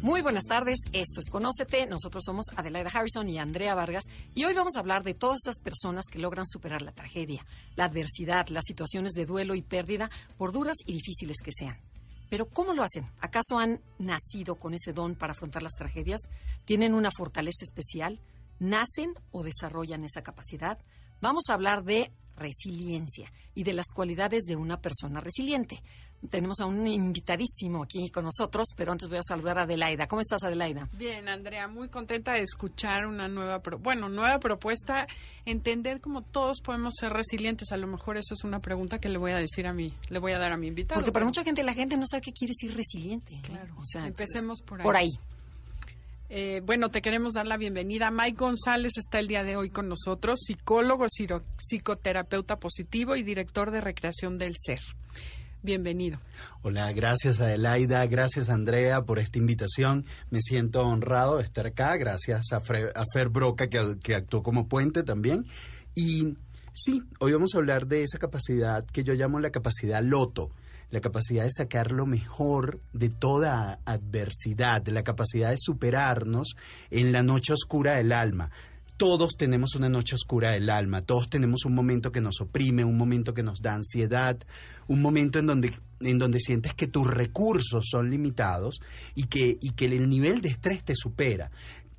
Muy buenas tardes, esto es Conócete, nosotros somos Adelaida Harrison y Andrea Vargas y hoy vamos a hablar de todas estas personas que logran superar la tragedia, la adversidad, las situaciones de duelo y pérdida, por duras y difíciles que sean. Pero ¿cómo lo hacen? ¿Acaso han nacido con ese don para afrontar las tragedias? ¿Tienen una fortaleza especial? ¿Nacen o desarrollan esa capacidad? Vamos a hablar de resiliencia y de las cualidades de una persona resiliente. Tenemos a un invitadísimo aquí con nosotros, pero antes voy a saludar a Adelaida. ¿Cómo estás, Adelaida? Bien, Andrea, muy contenta de escuchar una nueva, bueno, nueva propuesta, entender cómo todos podemos ser resilientes. A lo mejor eso es una pregunta que le voy a decir a mí, le voy a dar a mi invitado. Porque para mucha gente la gente no sabe qué quiere decir resiliente. Claro. O sea, empecemos por ahí. Por ahí. Eh, bueno, te queremos dar la bienvenida. Mike González está el día de hoy con nosotros, psicólogo, psicoterapeuta positivo y director de recreación del ser. Bienvenido. Hola, gracias Adelaida, gracias Andrea por esta invitación. Me siento honrado de estar acá, gracias a, Fer Broca que, que actuó como puente también. Y sí, hoy vamos a hablar de esa capacidad que yo llamo la capacidad loto la capacidad de sacar lo mejor de toda adversidad, la capacidad de superarnos en la noche oscura del alma. Todos tenemos una noche oscura del alma, todos tenemos un momento que nos oprime, un momento que nos da ansiedad, un momento en donde, en donde sientes que tus recursos son limitados y que, y que el nivel de estrés te supera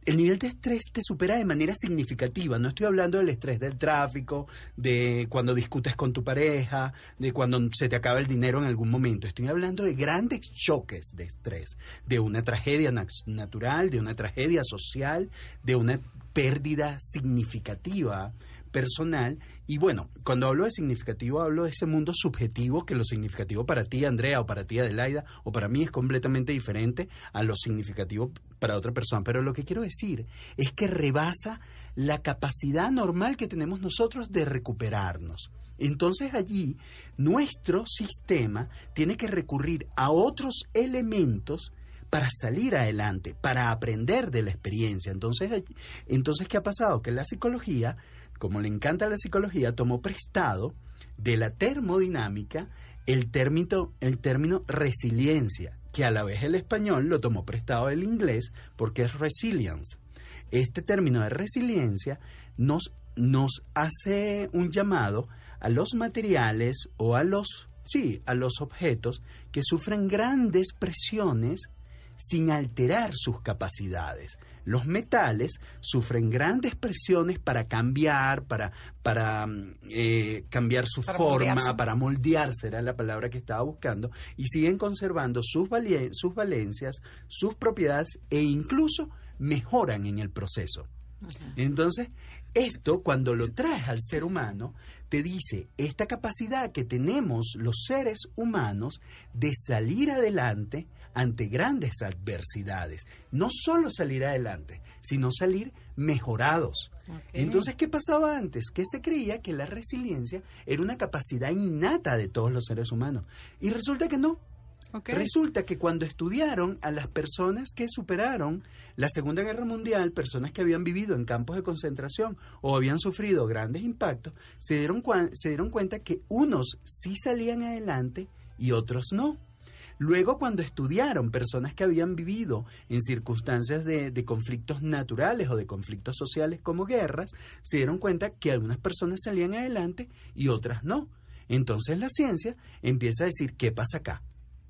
el nivel de estrés te supera de manera significativa. No estoy hablando del estrés del tráfico, de cuando discutes con tu pareja, de cuando se te acaba el dinero en algún momento. Estoy hablando de grandes choques de estrés, de una tragedia natural, de una tragedia social, de una pérdida significativa personal. Y bueno, cuando hablo de significativo, hablo de ese mundo subjetivo que lo significativo para ti, Andrea, o para ti, Adelaida, o para mí es completamente diferente a lo significativo para otra persona. Pero lo que quiero decir es que rebasa la capacidad normal que tenemos nosotros de recuperarnos. Entonces allí nuestro sistema tiene que recurrir a otros elementos para salir adelante, para aprender de la experiencia. Entonces, entonces ¿qué ha pasado? Que la psicología como le encanta la psicología, tomó prestado de la termodinámica el término, el término resiliencia, que a la vez el español lo tomó prestado del inglés porque es resilience. Este término de resiliencia nos, nos hace un llamado a los materiales o a los, sí, a los objetos que sufren grandes presiones sin alterar sus capacidades. Los metales sufren grandes presiones para cambiar, para, para mm, eh, cambiar su forma, para moldearse, era la palabra que estaba buscando, y siguen conservando sus, sus valencias, sus propiedades e incluso mejoran en el proceso. Entonces, esto cuando lo traes al ser humano, te dice esta capacidad que tenemos los seres humanos de salir adelante ante grandes adversidades. No solo salir adelante, sino salir mejorados. Entonces, ¿qué pasaba antes? Que se creía que la resiliencia era una capacidad innata de todos los seres humanos. Y resulta que no. Resulta que cuando estudiaron a las personas que superaron la Segunda Guerra Mundial, personas que habían vivido en campos de concentración o habían sufrido grandes impactos, se dieron, se dieron cuenta que unos sí salían adelante y otros no. Luego, cuando estudiaron personas que habían vivido en circunstancias de, de, conflictos naturales o de conflictos sociales como guerras, se dieron cuenta que algunas personas salían adelante y otras no. Entonces la ciencia empieza a decir, ¿qué pasa acá?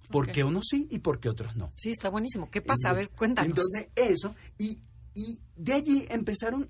¿Por qué unos sí y por qué otros no? Sí, está buenísimo. ¿Qué pasa? A ver, cuéntanos. Entonces, eso, y, y de allí empezaron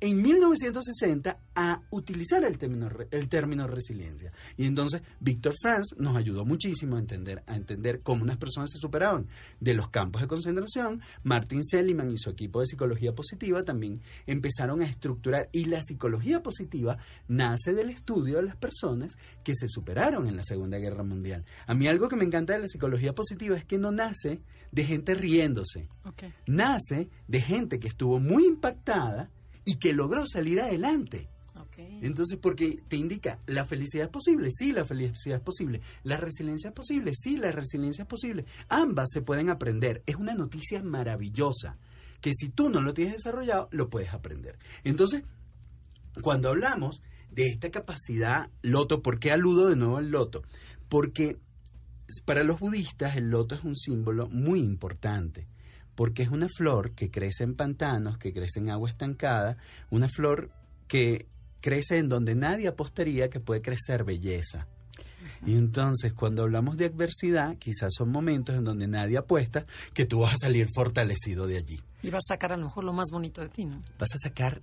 en 1960 a utilizar el término, el término resiliencia. Y entonces Víctor Franz nos ayudó muchísimo a entender, a entender cómo unas personas se superaban de los campos de concentración. Martin Seligman y su equipo de psicología positiva también empezaron a estructurar. Y la psicología positiva nace del estudio de las personas que se superaron en la Segunda Guerra Mundial. A mí algo que me encanta de la psicología positiva es que no nace de gente riéndose Ok. nace de gente que estuvo muy impactada y que logró salir adelante. Ok. Entonces, porque te indica, la felicidad es posible, sí, la felicidad es posible, la resiliencia es posible, sí, la resiliencia es posible. Ambas se pueden aprender. Es una noticia maravillosa, que si tú no lo tienes desarrollado, lo puedes aprender. Entonces, cuando hablamos de esta capacidad loto, ¿por qué aludo de nuevo al loto? Porque para los budistas el loto es un símbolo muy importante, porque es una flor que crece en pantanos, que crece en agua estancada, una flor que crece en donde nadie apostaría que puede crecer belleza. Y entonces, cuando hablamos de adversidad, quizás son momentos en donde nadie apuesta que tú vas a salir fortalecido de allí. Y vas a sacar a lo mejor lo más bonito de ti, ¿no? Vas a sacar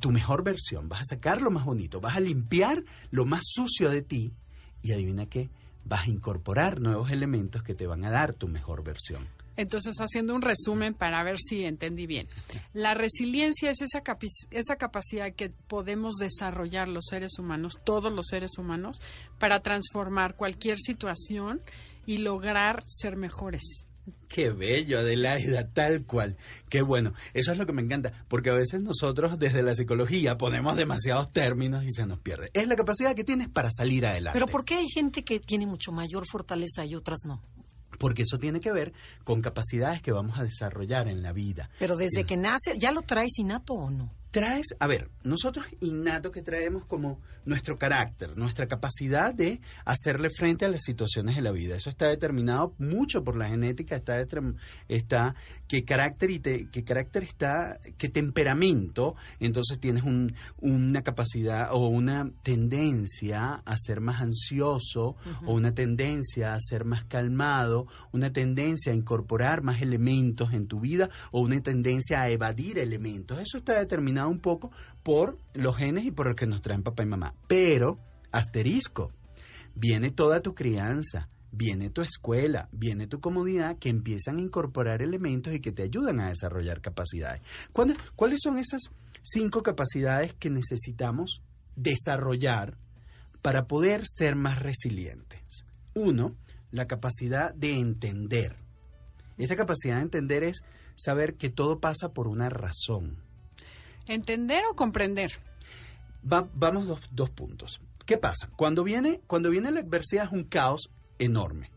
tu mejor versión, vas a sacar lo más bonito, vas a limpiar lo más sucio de ti y adivina qué, vas a incorporar nuevos elementos que te van a dar tu mejor versión. Entonces, haciendo un resumen para ver si entendí bien. La resiliencia es esa, capi- esa capacidad que podemos desarrollar los seres humanos, todos los seres humanos, para transformar cualquier situación y lograr ser mejores. Qué bello, Adelaida, tal cual. Qué bueno. Eso es lo que me encanta, porque a veces nosotros desde la psicología ponemos demasiados términos y se nos pierde. Es la capacidad que tienes para salir adelante. Pero ¿por qué hay gente que tiene mucho mayor fortaleza y otras no? Porque eso tiene que ver con capacidades que vamos a desarrollar en la vida. Pero desde Sí. que nace, ¿ya lo traes innato o no? Traes, a ver, nosotros innato que traemos como nuestro carácter, nuestra capacidad de hacerle frente a las situaciones de la vida. Eso está determinado mucho por la genética, está, está qué carácter y te- qué carácter está, qué temperamento, entonces tienes un- una capacidad o una tendencia a ser más ansioso o una tendencia a ser más calmado, una tendencia a incorporar más elementos en tu vida o una tendencia a evadir elementos. Eso está determinado un poco por los genes y por lo que nos traen papá y mamá. Pero, asterisco, viene toda tu crianza, viene tu escuela, viene tu comodidad que empiezan a incorporar elementos y que te ayudan a desarrollar capacidades. ¿Cuándo- ¿Cuáles son esas cinco capacidades que necesitamos desarrollar para poder ser más resilientes? Uno, la capacidad de entender. Esta capacidad de entender es saber que todo pasa por una razón. ¿Entender o comprender? Va- vamos dos, dos puntos. ¿Qué pasa? Cuando viene, cuando viene la adversidad es un caos enorme.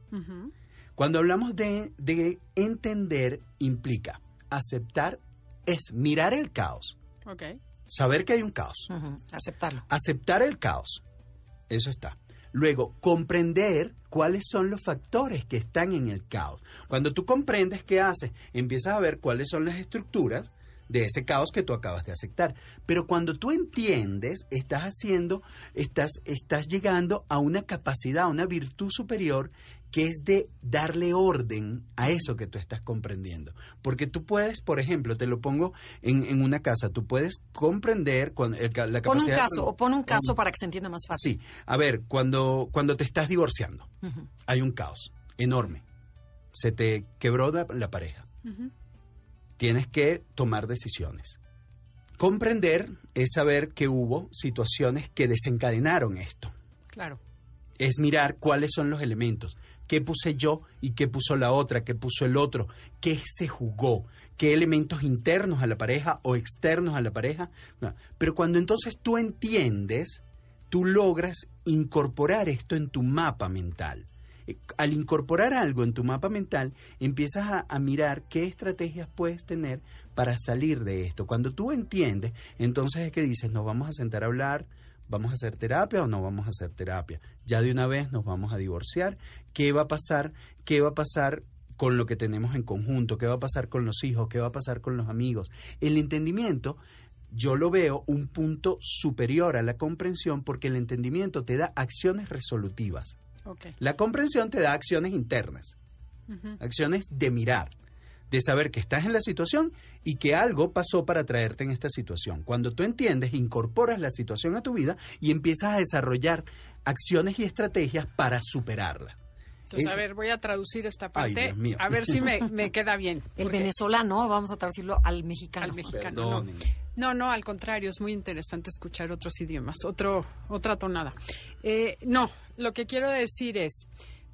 Cuando hablamos de, de entender, implica aceptar, es mirar el caos, Ok. saber que hay un caos, Aceptarlo. aceptar el caos, eso está. Luego, comprender cuáles son los factores que están en el caos. Cuando tú comprendes qué haces, empiezas a ver cuáles son las estructuras de ese caos que tú acabas de aceptar. Pero cuando tú entiendes, estás haciendo, estás, estás llegando a una capacidad, a una virtud superior que es de darle orden a eso que tú estás comprendiendo. Porque tú puedes, por ejemplo, te lo pongo en, en una casa, tú puedes comprender cuando, el la Pon un capacidad... caso, o pon un caso para que se entienda más fácil. Sí, a ver, cuando, cuando te estás divorciando, hay un caos enorme. Se te quebró la, la pareja. Ujú. Tienes que tomar decisiones. Comprender es saber que hubo situaciones que desencadenaron esto. Claro. Es mirar cuáles son los elementos. ¿Qué puse yo y qué puso la otra? ¿Qué puso el otro? ¿Qué se jugó? ¿Qué elementos internos a la pareja o externos a la pareja? No. Pero cuando entonces tú entiendes, tú logras incorporar esto en tu mapa mental. Eh, Al incorporar algo en tu mapa mental, empiezas a, a mirar qué estrategias puedes tener para salir de esto. Cuando tú entiendes, entonces es que dices, nos vamos a sentar a hablar, vamos a hacer terapia o no vamos a hacer terapia. Ya de una vez nos vamos a divorciar. ¿Qué va a pasar? ¿Qué va a pasar con lo que tenemos en conjunto? ¿Qué va a pasar con los hijos? ¿Qué va a pasar con los amigos? El entendimiento yo lo veo un punto superior a la comprensión porque el entendimiento te da acciones resolutivas. La comprensión te da acciones internas, acciones de mirar. de saber que estás en la situación y que algo pasó para traerte en esta situación. Cuando tú entiendes, incorporas la situación a tu vida y empiezas a desarrollar acciones y estrategias para superarla. Entonces, a ver, voy a traducir esta parte, a ver si me, me queda bien. El venezolano, vamos a traducirlo al mexicano. Al mexicano, no. no. no. al contrario, es muy interesante escuchar otros idiomas, otro, otra tonada. Eh, no, lo que quiero decir es,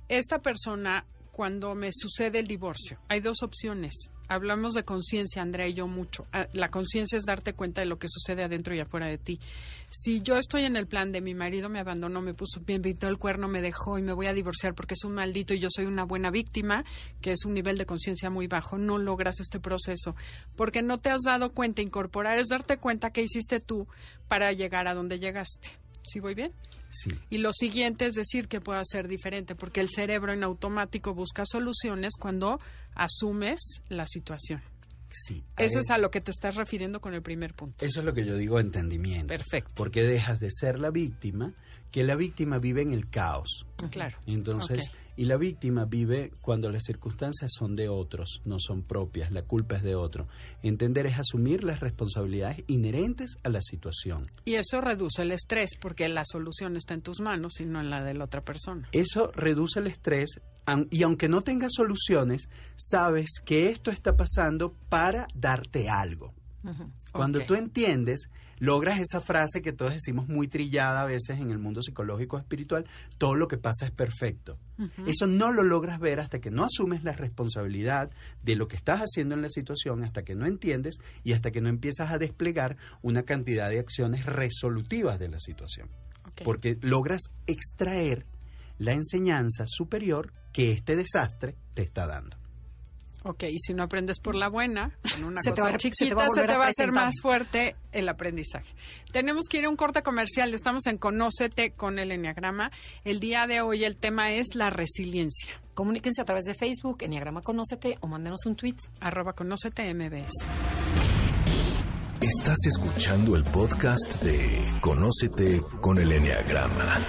esta persona cuando me sucede el divorcio. Hay dos opciones. Hablamos de conciencia, Andrea y yo mucho. Ah, la conciencia es darte cuenta de lo que sucede adentro y afuera de ti. Si yo estoy en el plan de mi marido me abandonó, me puso bien, pintó el cuerno, me dejó y me voy a divorciar porque es un maldito y yo soy una buena víctima, que es un nivel de conciencia muy bajo, no logras este proceso porque no te has dado cuenta. Incorporar es darte cuenta que hiciste tú para llegar a donde llegaste. ¿Sí voy bien? Sí. Y lo siguiente es decir que pueda ser diferente, porque el cerebro en automático busca soluciones cuando asumes la situación. Sí. Eso es a lo que te estás refiriendo con el primer punto. Eso es lo que yo digo entendimiento. Perfecto. Porque dejas de ser la víctima, que la víctima vive en el caos. Claro. Entonces, y la víctima vive cuando las circunstancias son de otros, no son propias, la culpa es de otro. Entender es asumir las responsabilidades inherentes a la situación. Y eso reduce el estrés porque la solución está en tus manos y no en la de la otra persona. Eso reduce el estrés y aunque no tengas soluciones, sabes que esto está pasando para darte algo. Cuando tú entiendes logras esa frase que todos decimos muy trillada a veces en el mundo psicológico espiritual, todo lo que pasa es perfecto. Eso no lo logras ver hasta que no asumes la responsabilidad de lo que estás haciendo en la situación, hasta que no entiendes y hasta que no empiezas a desplegar una cantidad de acciones resolutivas de la situación. Porque logras extraer la enseñanza superior que este desastre te está dando. Ok, y si no aprendes por la buena, en una cosa chiquita, se te va, a, hacer más fuerte el aprendizaje. Tenemos que ir a un corte comercial. Estamos en Conócete con el Enneagrama. El día de hoy el tema es la resiliencia. Comuníquense a través de Facebook, Enneagrama Conócete, o mándenos un tweet. Arroba Conócete MBS. Estás escuchando el podcast de Conócete con el Enneagrama.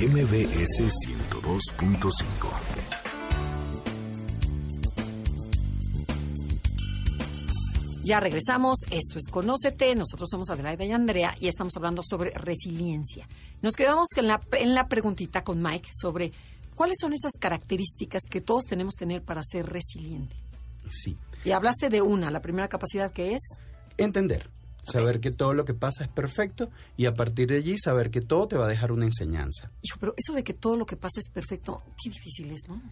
MBS 102.5. Ya regresamos, esto es Conócete, nosotros somos Adelaida y Andrea y estamos hablando sobre resiliencia. Nos quedamos en la, en la preguntita con Mike sobre cuáles son esas características que todos tenemos que tener para ser resiliente. Sí. Y hablaste de una, la primera capacidad que es... Entender. Saber que todo lo que pasa es perfecto y a partir de allí saber que todo te va a dejar una enseñanza. Hijo, pero eso de que todo lo que pasa es perfecto, qué difícil es, ¿no?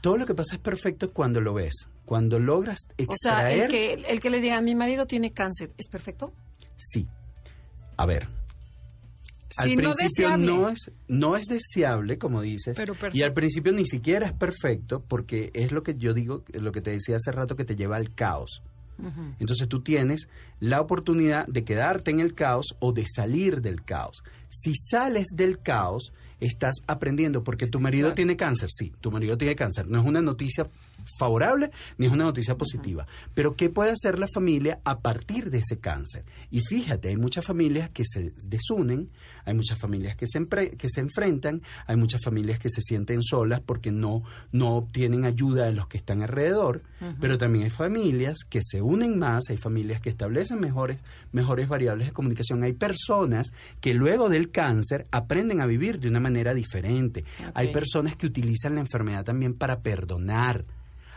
Todo lo que pasa es perfecto cuando lo ves, cuando logras extraer... O sea, el que, el que le diga, mi marido tiene cáncer, ¿es perfecto? Sí. A ver, al principio no, es no es deseable como dices y al principio ni siquiera es perfecto porque es lo que yo digo lo que te decía hace rato que te lleva al caos. Entonces tú tienes la oportunidad de quedarte en el caos o de salir del caos. Si sales del caos estás aprendiendo porque tu marido tiene cáncer, sí, tu marido tiene cáncer, no es una noticia favorable ni es una noticia positiva, pero ¿qué puede hacer la familia a partir de ese cáncer? Y fíjate, hay muchas familias que se desunen, hay muchas familias que se, que se enfrentan, hay muchas familias que se sienten solas porque no, no obtienen ayuda de los que están alrededor, pero también hay familias que se unen más, hay familias que establecen mejores, mejores variables de comunicación, hay personas que luego del cáncer aprenden a vivir de una manera manera diferente. Hay personas que utilizan la enfermedad también para perdonar.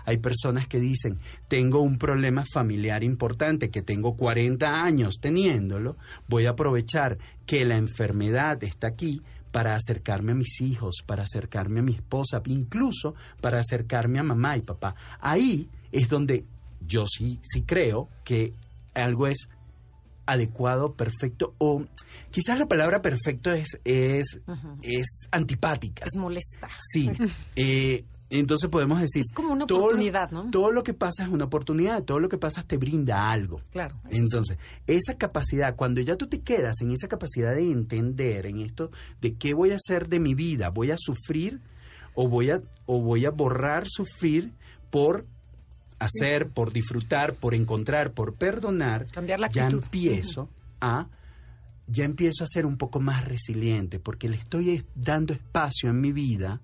Hay personas que dicen, tengo un problema familiar importante, que tengo 40 años teniéndolo, voy a aprovechar que la enfermedad está aquí para acercarme a mis hijos, para acercarme a mi esposa, incluso para acercarme a mamá y papá. Ahí es donde yo sí, sí creo que algo es adecuado, perfecto, o quizás la palabra perfecto es, es, es antipática. Es molesta. Sí. Eh, entonces podemos decir... Es como una oportunidad, ¿no? Todo lo que pasa es una oportunidad, todo lo que pasa te brinda algo. Claro. Entonces, esa capacidad, cuando ya tú te quedas en esa capacidad de entender, en esto, de qué voy a hacer de mi vida, voy a sufrir o voy a, o voy a borrar sufrir por hacer, por disfrutar, por encontrar, por perdonar, ya empiezo a ya empiezo a ser un poco más resiliente porque le estoy dando espacio en mi vida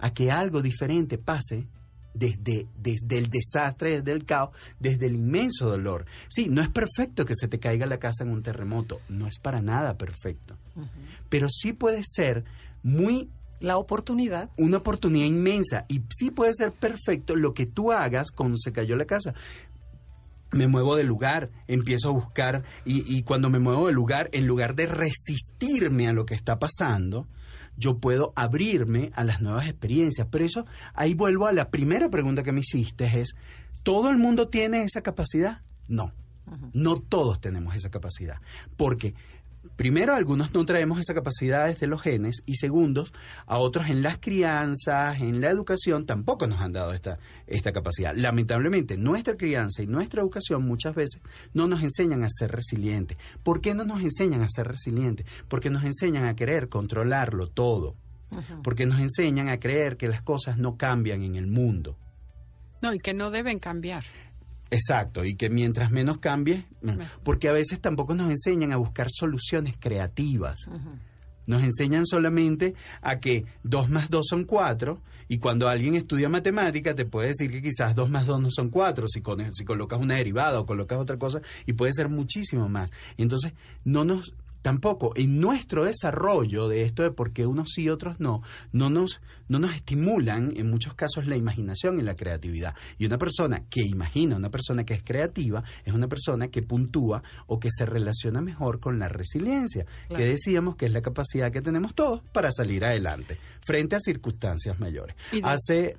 a que algo diferente pase desde, desde el desastre, desde el caos, desde el inmenso dolor. Sí, no es perfecto que se te caiga la casa en un terremoto, no es para nada perfecto, pero sí puede ser muy la oportunidad. Una oportunidad inmensa. Y sí puede ser perfecto lo que tú hagas cuando se cayó la casa. Me muevo de lugar, empiezo a buscar y, y cuando me muevo de lugar, en lugar de resistirme a lo que está pasando, yo puedo abrirme a las nuevas experiencias. Pero eso, ahí vuelvo a la primera pregunta que me hiciste, es, ¿todo el mundo tiene esa capacidad? No, no todos tenemos esa capacidad. Porque primero, algunos no traemos esa capacidad desde los genes y segundo, a otros en las crianzas, en la educación, tampoco nos han dado esta, esta capacidad. Lamentablemente, nuestra crianza y nuestra educación muchas veces no nos enseñan a ser resilientes. ¿Por qué no nos enseñan a ser resilientes? Porque nos enseñan a querer controlarlo todo. Porque nos enseñan a creer que las cosas no cambian en el mundo. No, y que no deben cambiar. Exacto, y que mientras menos cambie, porque a veces tampoco nos enseñan a buscar soluciones creativas. Nos enseñan solamente a que 2 más 2 son 4 y cuando alguien estudia matemática te puede decir que quizás 2 más 2 no son 4 si, si colocas una derivada o colocas otra cosa y puede ser muchísimo más. Entonces no nos tampoco en nuestro desarrollo de esto de por qué unos sí y otros no, no nos, no nos estimulan en muchos casos la imaginación y la creatividad. Y una persona que imagina, una persona que es creativa, es una persona que puntúa o que se relaciona mejor con la resiliencia, que decíamos que es la capacidad que tenemos todos para salir adelante frente a circunstancias mayores. Hace,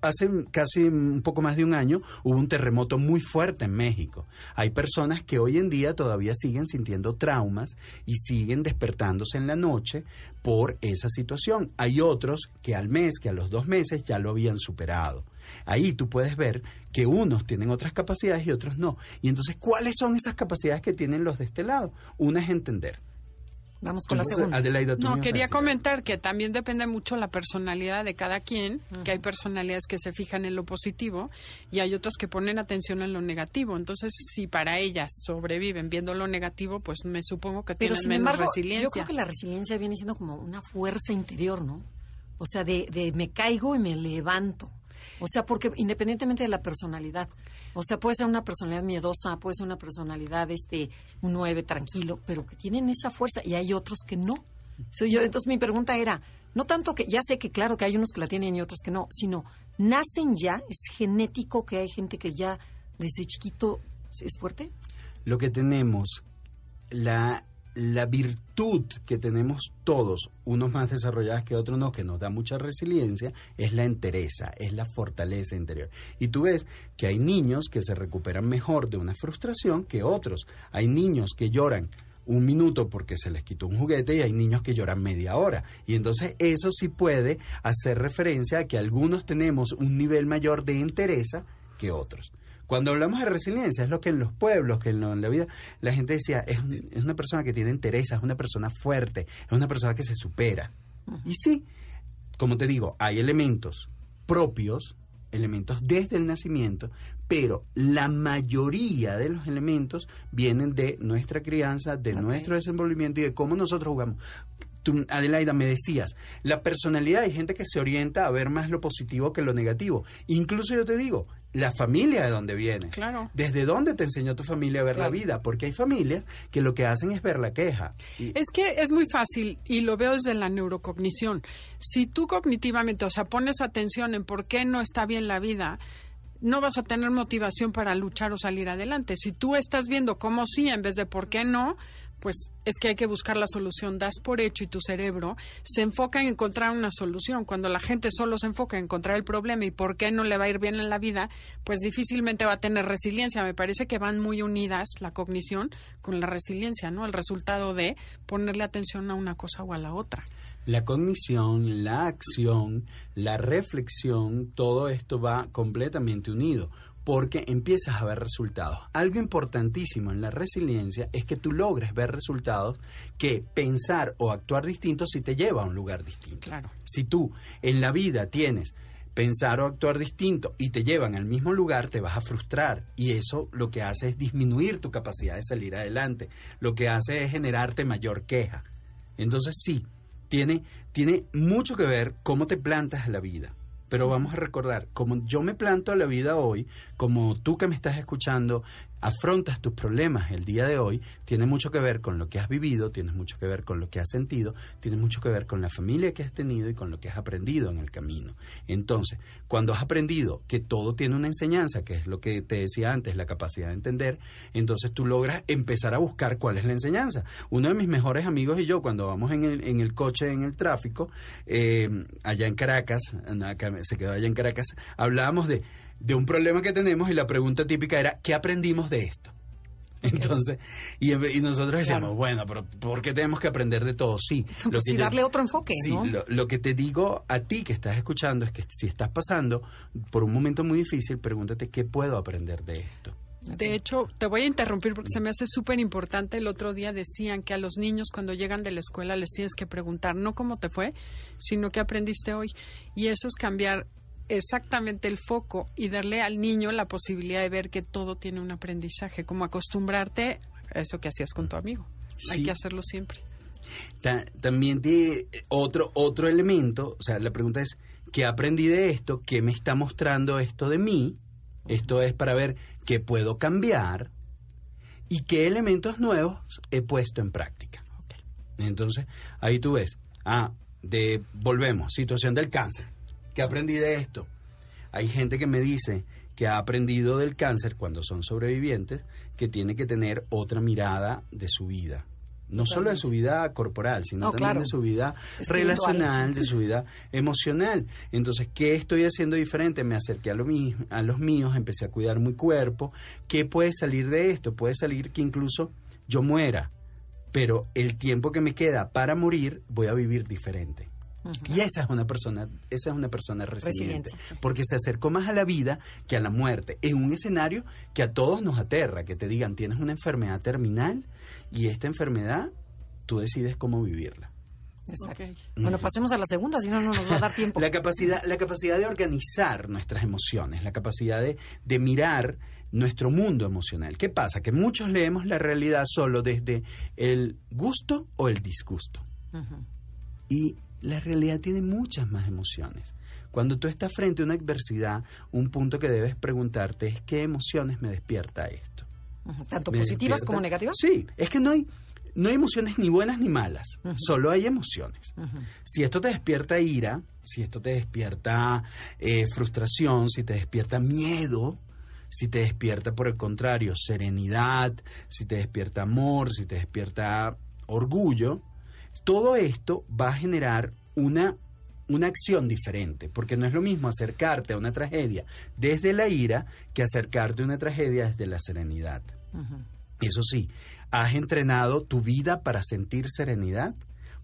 hace casi un poco más de un año hubo un terremoto muy fuerte en México. Hay personas que hoy en día todavía siguen sintiendo traumas y siguen despertándose en la noche por esa situación. Hay otros que al mes, que a los dos meses ya lo habían superado. Ahí tú puedes ver que unos tienen otras capacidades y otros no. Y entonces, ¿cuáles son esas capacidades que tienen los de este lado? Una es entender. Vamos con la segunda. no, quería comentar que también depende mucho la personalidad de cada quien, que hay personalidades que se fijan en lo positivo y hay otras que ponen atención en lo negativo. Entonces, si para ellas sobreviven viendo lo negativo, pues me supongo que tienen menos resiliencia. Yo creo que la resiliencia viene siendo como una fuerza interior, ¿no? O sea, de, de me caigo y me levanto. O sea, porque independientemente de la personalidad, o sea, puede ser una personalidad miedosa, puede ser una personalidad, este, un nueve tranquilo, pero que tienen esa fuerza y hay otros que no. entonces mi pregunta era, no tanto que, ya sé que claro que hay unos que la tienen y otros que no, sino, ¿nacen ya? ¿Es genético que hay gente que ya desde chiquito es fuerte? Lo que tenemos, la la virtud que tenemos todos, unos más desarrolladas que otros no, que nos da mucha resiliencia, es la entereza, es la fortaleza interior. Y tú ves que hay niños que se recuperan mejor de una frustración que otros. Hay niños que lloran un minuto porque se les quitó un juguete y hay niños que lloran media hora. Y entonces eso sí puede hacer referencia a que algunos tenemos un nivel mayor de entereza que otros. Cuando hablamos de resiliencia, es lo que en los pueblos, que en, la vida, la gente decía, es, es, una persona que tiene interés, es una persona fuerte, es una persona que se supera. Y sí, como te digo, hay elementos propios, elementos desde el nacimiento, pero la mayoría de los elementos vienen de nuestra crianza, de nuestro desenvolvimiento y de cómo nosotros jugamos. Tú, Adelaida, me decías, la personalidad, hay gente que se orienta a ver más lo positivo que lo negativo. Incluso yo te digo, la familia de donde vienes. Claro. ¿Desde dónde te enseñó tu familia a ver la vida? Porque hay familias que lo que hacen es ver la queja. Es que es muy fácil y lo veo desde la neurocognición. Si tú cognitivamente, o sea, pones atención en por qué no está bien la vida, no vas a tener motivación para luchar o salir adelante. Si tú estás viendo cómo sí en vez de por qué no, pues es que hay que buscar la solución. Das por hecho y tu cerebro se enfoca en encontrar una solución. Cuando la gente solo se enfoca en encontrar el problema y por qué no le va a ir bien en la vida, pues difícilmente va a tener resiliencia. Me parece que van muy unidas la cognición con la resiliencia, ¿no? El resultado de ponerle atención a una cosa o a la otra. La cognición, la acción, la reflexión, todo esto va completamente unido porque empiezas a ver resultados. Algo importantísimo en la resiliencia es que tú logres ver resultados que pensar o actuar distinto si te lleva a un lugar distinto. Claro. Si tú en la vida tienes pensar o actuar distinto y te llevan al mismo lugar, te vas a frustrar. Y eso lo que hace es disminuir tu capacidad de salir adelante. Lo que hace es generarte mayor queja. Entonces sí, tiene, tiene mucho que ver cómo te plantas la vida pero vamos a recordar, como yo me planto a la vida hoy, como tú que me estás escuchando, afrontas tus problemas el día de hoy, tiene mucho que ver con lo que has vivido, tiene mucho que ver con lo que has sentido, tiene mucho que ver con la familia que has tenido y con lo que has aprendido en el camino. Entonces, cuando has aprendido que todo tiene una enseñanza, que es lo que te decía antes, la capacidad de entender, entonces tú logras empezar a buscar cuál es la enseñanza. Uno de mis mejores amigos y yo, cuando vamos en el, coche, en el tráfico, eh, allá en Caracas, se quedó allá en Caracas, hablábamos de de un problema que tenemos y la pregunta típica era, ¿qué aprendimos de esto? Entonces, y, nosotros decíamos, bueno, pero ¿por qué tenemos que aprender de todo? Sí. Lo que darle otro enfoque, sí, lo, que te digo a ti que estás escuchando es que si estás pasando por un momento muy difícil, pregúntate qué puedo aprender de esto. De hecho, te voy a interrumpir porque se me hace súper importante. El otro día decían que a los niños cuando llegan de la escuela les tienes que preguntar no cómo te fue, sino qué aprendiste hoy. Y eso es cambiar exactamente el foco y darle al niño la posibilidad de ver que todo tiene un aprendizaje, como acostumbrarte a eso que hacías con tu amigo. Hay que hacerlo siempre. también tiene otro, otro elemento, o sea, la pregunta es, ¿qué aprendí de esto? ¿Qué me está mostrando esto de mí? Esto es para ver qué puedo cambiar y qué elementos nuevos he puesto en práctica. Entonces, ahí tú ves, ah, de, volvemos, situación del cáncer ¿Qué aprendí de esto? Hay gente que me dice que ha aprendido del cáncer cuando son sobrevivientes, que tiene que tener otra mirada de su vida. No solo de su vida corporal, sino también de su vida relacional, de su vida emocional. Entonces, ¿qué estoy haciendo diferente? Me acerqué a, lo a los míos, empecé a cuidar mi cuerpo. ¿Qué puede salir de esto? Puede salir que incluso yo muera, pero el tiempo que me queda para morir voy a vivir diferente. Y esa es una persona, esa es una persona resiliente, porque se acercó más a la vida que a la muerte, en un escenario que a todos nos aterra, que te digan tienes una enfermedad terminal y esta enfermedad tú decides cómo vivirla. Exacto. Bueno, pasemos a la segunda, si no, no nos va a dar tiempo. la, capacidad, la capacidad de organizar nuestras emociones, la capacidad de, de mirar nuestro mundo emocional. ¿Qué pasa? Que muchos leemos la realidad solo desde el gusto o el disgusto. Y la realidad tiene muchas más emociones. Cuando tú estás frente a una adversidad, un punto que debes preguntarte es qué emociones me despierta esto. ¿Tanto positivas como negativas? Sí, es que no hay, no hay emociones ni buenas ni malas, solo hay emociones. Si esto te despierta ira, si esto te despierta eh, frustración, si te despierta miedo, si te despierta por el contrario serenidad, si te despierta amor, si te despierta orgullo, todo esto va a generar una, una acción diferente, porque no es lo mismo acercarte a una tragedia desde la ira que acercarte a una tragedia desde la serenidad. Eso sí, ¿has entrenado tu vida para sentir serenidad?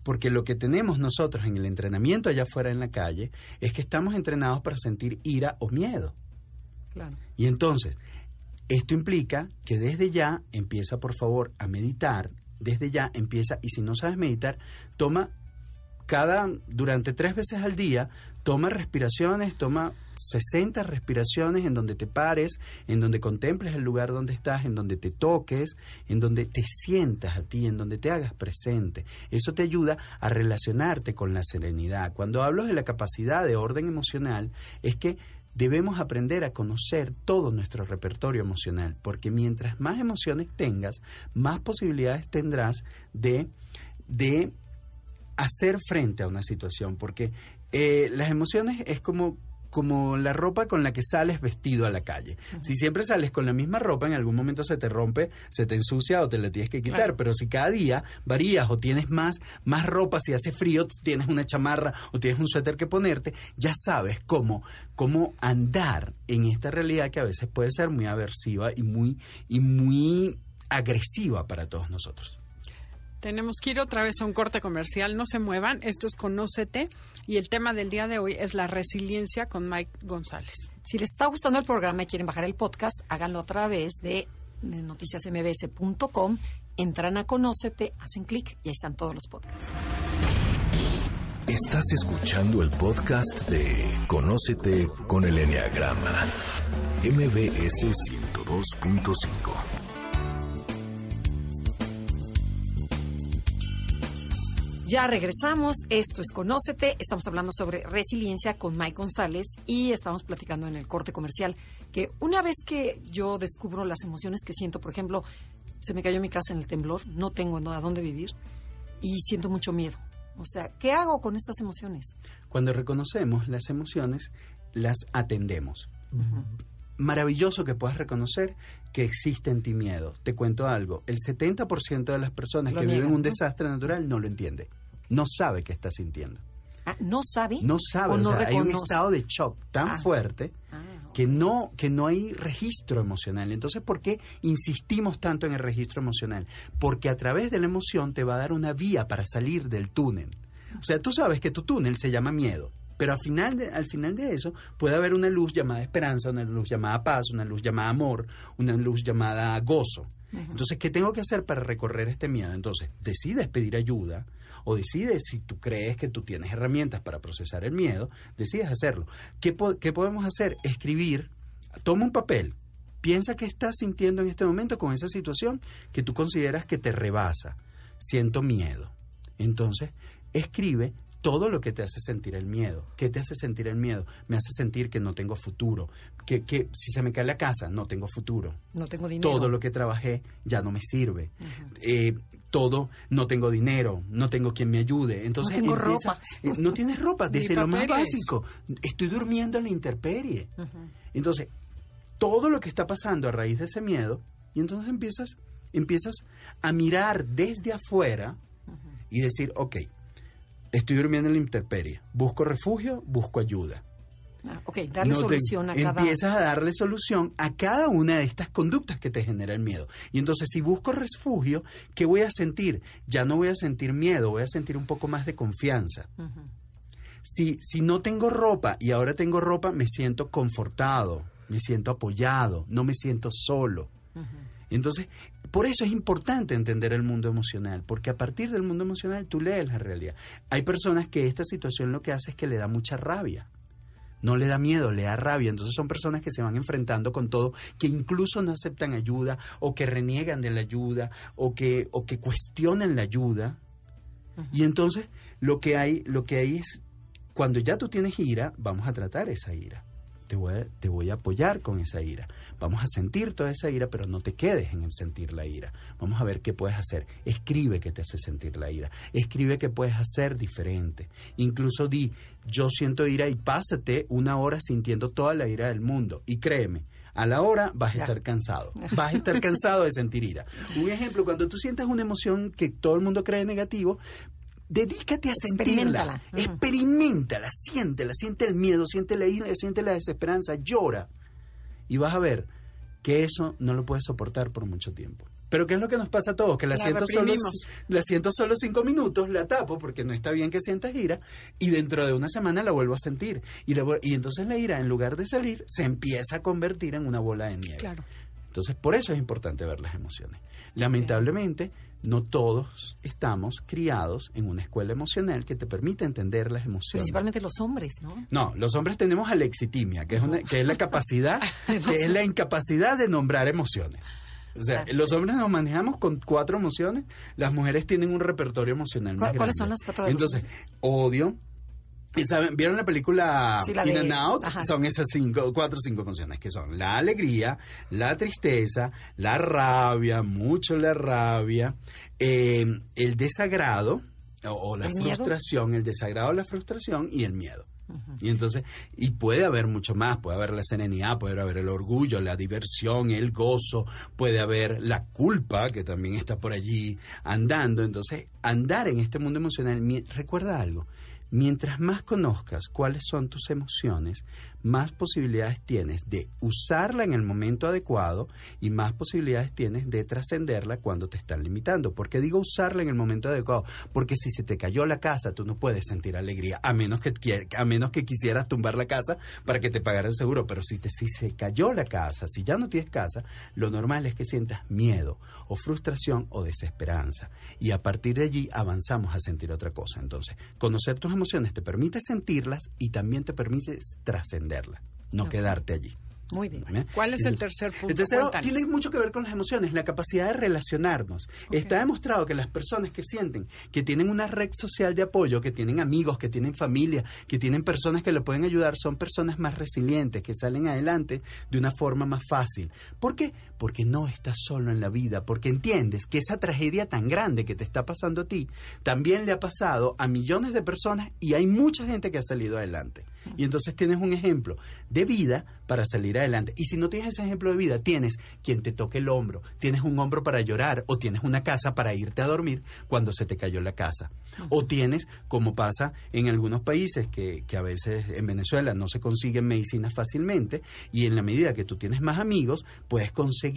Porque lo que tenemos nosotros en el entrenamiento allá afuera en la calle es que estamos entrenados para sentir ira o miedo. Y entonces, esto implica que desde ya empieza por favor a meditar desde ya empieza y si no sabes meditar, toma cada durante tres veces al día, toma respiraciones, toma 60 respiraciones en donde te pares, en donde contemples el lugar donde estás, en donde te toques, en donde te sientas a ti, en donde te hagas presente. Eso te ayuda a relacionarte con la serenidad. Cuando hablo de la capacidad de orden emocional, es que debemos aprender a conocer todo nuestro repertorio emocional, porque mientras más emociones tengas, más posibilidades tendrás de, de hacer frente a una situación, porque eh, las emociones es como como la ropa con la que sales vestido a la calle. Si siempre sales con la misma ropa, en algún momento se te rompe, se te ensucia o te la tienes que quitar. Pero si cada día varías o tienes más, más ropa, si hace frío, tienes una chamarra o tienes un suéter que ponerte, ya sabes cómo, cómo andar en esta realidad que a veces puede ser muy aversiva y muy, y muy agresiva para todos nosotros. Tenemos que ir otra vez a un corte comercial. No se muevan. Esto es Conócete. Y el tema del día de hoy es la resiliencia con Mike González. Si les está gustando el programa y quieren bajar el podcast, háganlo a través de, noticiasmbs.com. Entran a Conócete, hacen clic y ahí están todos los podcasts. Estás escuchando el podcast de Conócete con el Enneagrama. MBS 102.5. Ya regresamos, esto es Conócete, estamos hablando sobre resiliencia con Mike González y estamos platicando en el corte comercial que una vez que yo descubro las emociones que siento, por ejemplo, se me cayó mi casa en el temblor, no tengo a dónde vivir y siento mucho miedo. O sea, ¿qué hago con estas emociones? Cuando reconocemos las emociones, las atendemos. Maravilloso que puedas reconocer que existe en ti miedo. Te cuento algo, el 70% de las personas Lo que niegan, viven un ¿no? desastre natural no lo entiende. No sabe qué está sintiendo. Ah, ¿No sabe? No sabe, ¿O o no sea, hay un estado de shock tan Ah. fuerte Ah, que no, que no hay registro emocional. Entonces, ¿por qué insistimos tanto en el registro emocional? Porque a través de la emoción te va a dar una vía para salir del túnel. O sea, tú sabes que tu túnel se llama miedo. Pero al final, de, al final de eso puede haber una luz llamada esperanza, una luz llamada paz, una luz llamada amor, una luz llamada gozo. Entonces, ¿qué tengo que hacer para recorrer este miedo? Entonces, decides pedir ayuda o decides, si tú crees que tú tienes herramientas para procesar el miedo, decides hacerlo. ¿Qué, po- qué podemos hacer? Escribir, toma un papel, piensa qué estás sintiendo en este momento con esa situación que tú consideras que te rebasa. Siento miedo. Entonces, escribe todo lo que te hace sentir el miedo. ¿Qué te hace sentir el miedo? Me hace sentir que no tengo futuro, que, que si se me cae la casa, no tengo futuro no tengo dinero. todo lo que trabajé ya no me sirve. Eh, todo, no tengo dinero, no tengo quien me ayude. Entonces No tengo empieza- ropa. eh, no tienes ropa, desde lo más básico. Estoy durmiendo en la intemperie. Entonces, todo lo que está pasando a raíz de ese miedo, y entonces empiezas, empiezas a mirar desde afuera y decir, ok, estoy durmiendo en la intemperie, busco refugio, busco ayuda. Ah, ok, darle No te- solución a cada... Empiezas a darle solución a cada una de estas conductas que te genera el miedo. Y entonces, si busco refugio, ¿qué voy a sentir? Ya no voy a sentir miedo, voy a sentir un poco más de confianza. Si, si no tengo ropa y ahora tengo ropa, me siento confortado, me siento apoyado, no me siento solo. Entonces, por eso es importante entender el mundo emocional, porque a partir del mundo emocional tú lees la realidad. Hay personas que esta situación lo que hace es que le da mucha rabia. No le da miedo, le da rabia. Entonces son personas que se van enfrentando con todo, que incluso no aceptan ayuda o que reniegan de la ayuda o que, o que cuestionan la ayuda. Y entonces lo que hay, lo que hay es, cuando ya tú tienes ira, vamos a tratar esa ira. Te voy, a, te voy a apoyar con esa ira. Vamos a sentir toda esa ira, pero no te quedes en el sentir la ira. Vamos a ver qué puedes hacer. Escribe qué te hace sentir la ira. Escribe qué puedes hacer diferente. Incluso di, yo siento ira y pásate una hora sintiendo toda la ira del mundo. Y créeme, a la hora vas a estar cansado. Vas a estar cansado de sentir ira. Un ejemplo, cuando tú sientas una emoción que todo el mundo cree negativo, dedícate a sentirla. Experiméntala. Ujú. Experimentala, siéntela, siente el miedo, siente la ira, siente la desesperanza, llora. Y vas a ver que eso no lo puedes soportar por mucho tiempo. Pero ¿qué es lo que nos pasa a todos? Que la, La siento solo, la siento solo cinco minutos, la tapo porque no está bien que sientas ira y dentro de una semana la vuelvo a sentir. Y, la y entonces la ira, en lugar de salir, se empieza a convertir en una bola de nieve. Claro. Entonces, por eso es importante ver las emociones. Lamentablemente, no todos estamos criados en una escuela emocional que te permite entender las emociones. Principalmente los hombres, ¿no? No, los hombres tenemos alexitimia, que es, una, que es la capacidad, que es la incapacidad de nombrar emociones. O sea, los hombres nos manejamos con cuatro emociones, las mujeres tienen un repertorio emocional más ¿Cu- cuáles grande. son las cuatro Entonces, odio. ¿Y saben, ¿Vieron la película Sí, la In de- and Out? ajá. Son esas cinco, cuatro o cinco emociones que son la alegría, la tristeza, la rabia, mucho la rabia, eh, el desagrado o, o la ¿El miedo? frustración, el desagrado, la frustración y el miedo. Y entonces, y puede haber mucho más, puede haber la serenidad, puede haber el orgullo, la diversión, el gozo, puede haber la culpa, que también está por allí andando. Entonces, andar en este mundo emocional, recuerda algo, mientras más conozcas cuáles son tus emociones, más posibilidades tienes de usarla en el momento adecuado y más posibilidades tienes de trascenderla cuando te están limitando. ¿Por qué digo usarla en el momento adecuado? Porque si se te cayó la casa, tú no puedes sentir alegría, a menos que, a menos que quisieras tumbar la casa para que te pagaran el seguro. Pero si, te- si se cayó la casa, si ya no tienes casa, lo normal es que sientas miedo o frustración o desesperanza. Y a partir de allí avanzamos a sentir otra cosa. Entonces, conocer tus emociones te permite sentirlas y también te permite trascenderlas, no quedarte allí. Muy bien. ¿Eh? ¿Cuál es el tercer punto? El tercero Cuéntanos. tiene mucho que ver con las emociones, la capacidad de relacionarnos. Está demostrado que las personas que sienten que tienen una red social de apoyo, que tienen amigos, que tienen familia, que tienen personas que le pueden ayudar, son personas más resilientes, que salen adelante de una forma más fácil. ¿Por qué? Porque no estás solo en la vida, porque entiendes que esa tragedia tan grande que te está pasando a ti, también le ha pasado a millones de personas y hay mucha gente que ha salido adelante. Y entonces tienes un ejemplo de vida para salir adelante. Y si no tienes ese ejemplo de vida, tienes quien te toque el hombro, tienes un hombro para llorar o tienes una casa para irte a dormir cuando se te cayó la casa. O tienes, como pasa en algunos países, que, a veces en Venezuela no se consiguen medicinas fácilmente y en la medida que tú tienes más amigos, puedes conseguir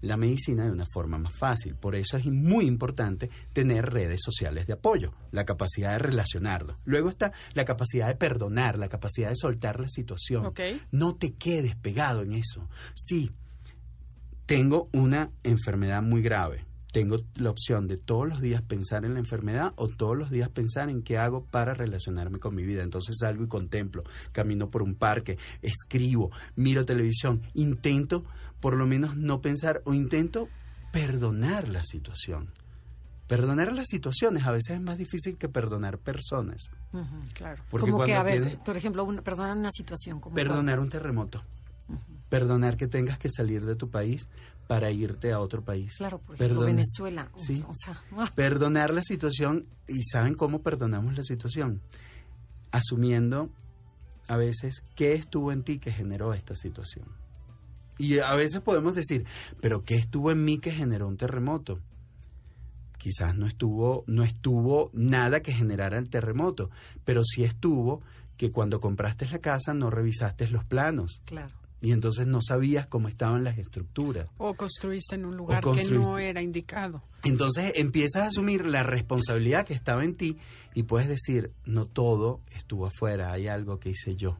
la medicina de una forma más fácil. Por eso es muy importante tener redes sociales de apoyo, la capacidad de relacionarnos. Luego está la capacidad de perdonar, la capacidad de soltar la situación. No te quedes pegado en eso. Sí, tengo una enfermedad muy grave. Tengo la opción de todos los días pensar en la enfermedad o todos los días pensar en qué hago para relacionarme con mi vida. Entonces salgo y contemplo, camino por un parque, escribo, miro televisión, intento por lo menos no pensar o intento perdonar la situación. Perdonar las situaciones a veces es más difícil que perdonar personas. Claro. Porque como que, a ver, tienes- por ejemplo, una, perdonar una situación como Perdonar un terremoto. Perdonar que tengas que salir de tu país para irte a otro país. Claro, por ejemplo, Perdonar- Venezuela. Sí. O sea, Perdonar la situación. ¿Y saben cómo perdonamos la situación? Asumiendo a veces qué estuvo en ti que generó esta situación. Y a veces podemos decir, pero ¿qué estuvo en mí que generó un terremoto? Quizás no estuvo, no estuvo nada que generara el terremoto, pero sí estuvo que cuando compraste la casa no revisaste los planos claro. y entonces no sabías cómo estaban las estructuras. O construiste en un lugar que no era indicado. Entonces empiezas a asumir la responsabilidad que estaba en ti y puedes decir, no todo estuvo afuera, hay algo que hice yo.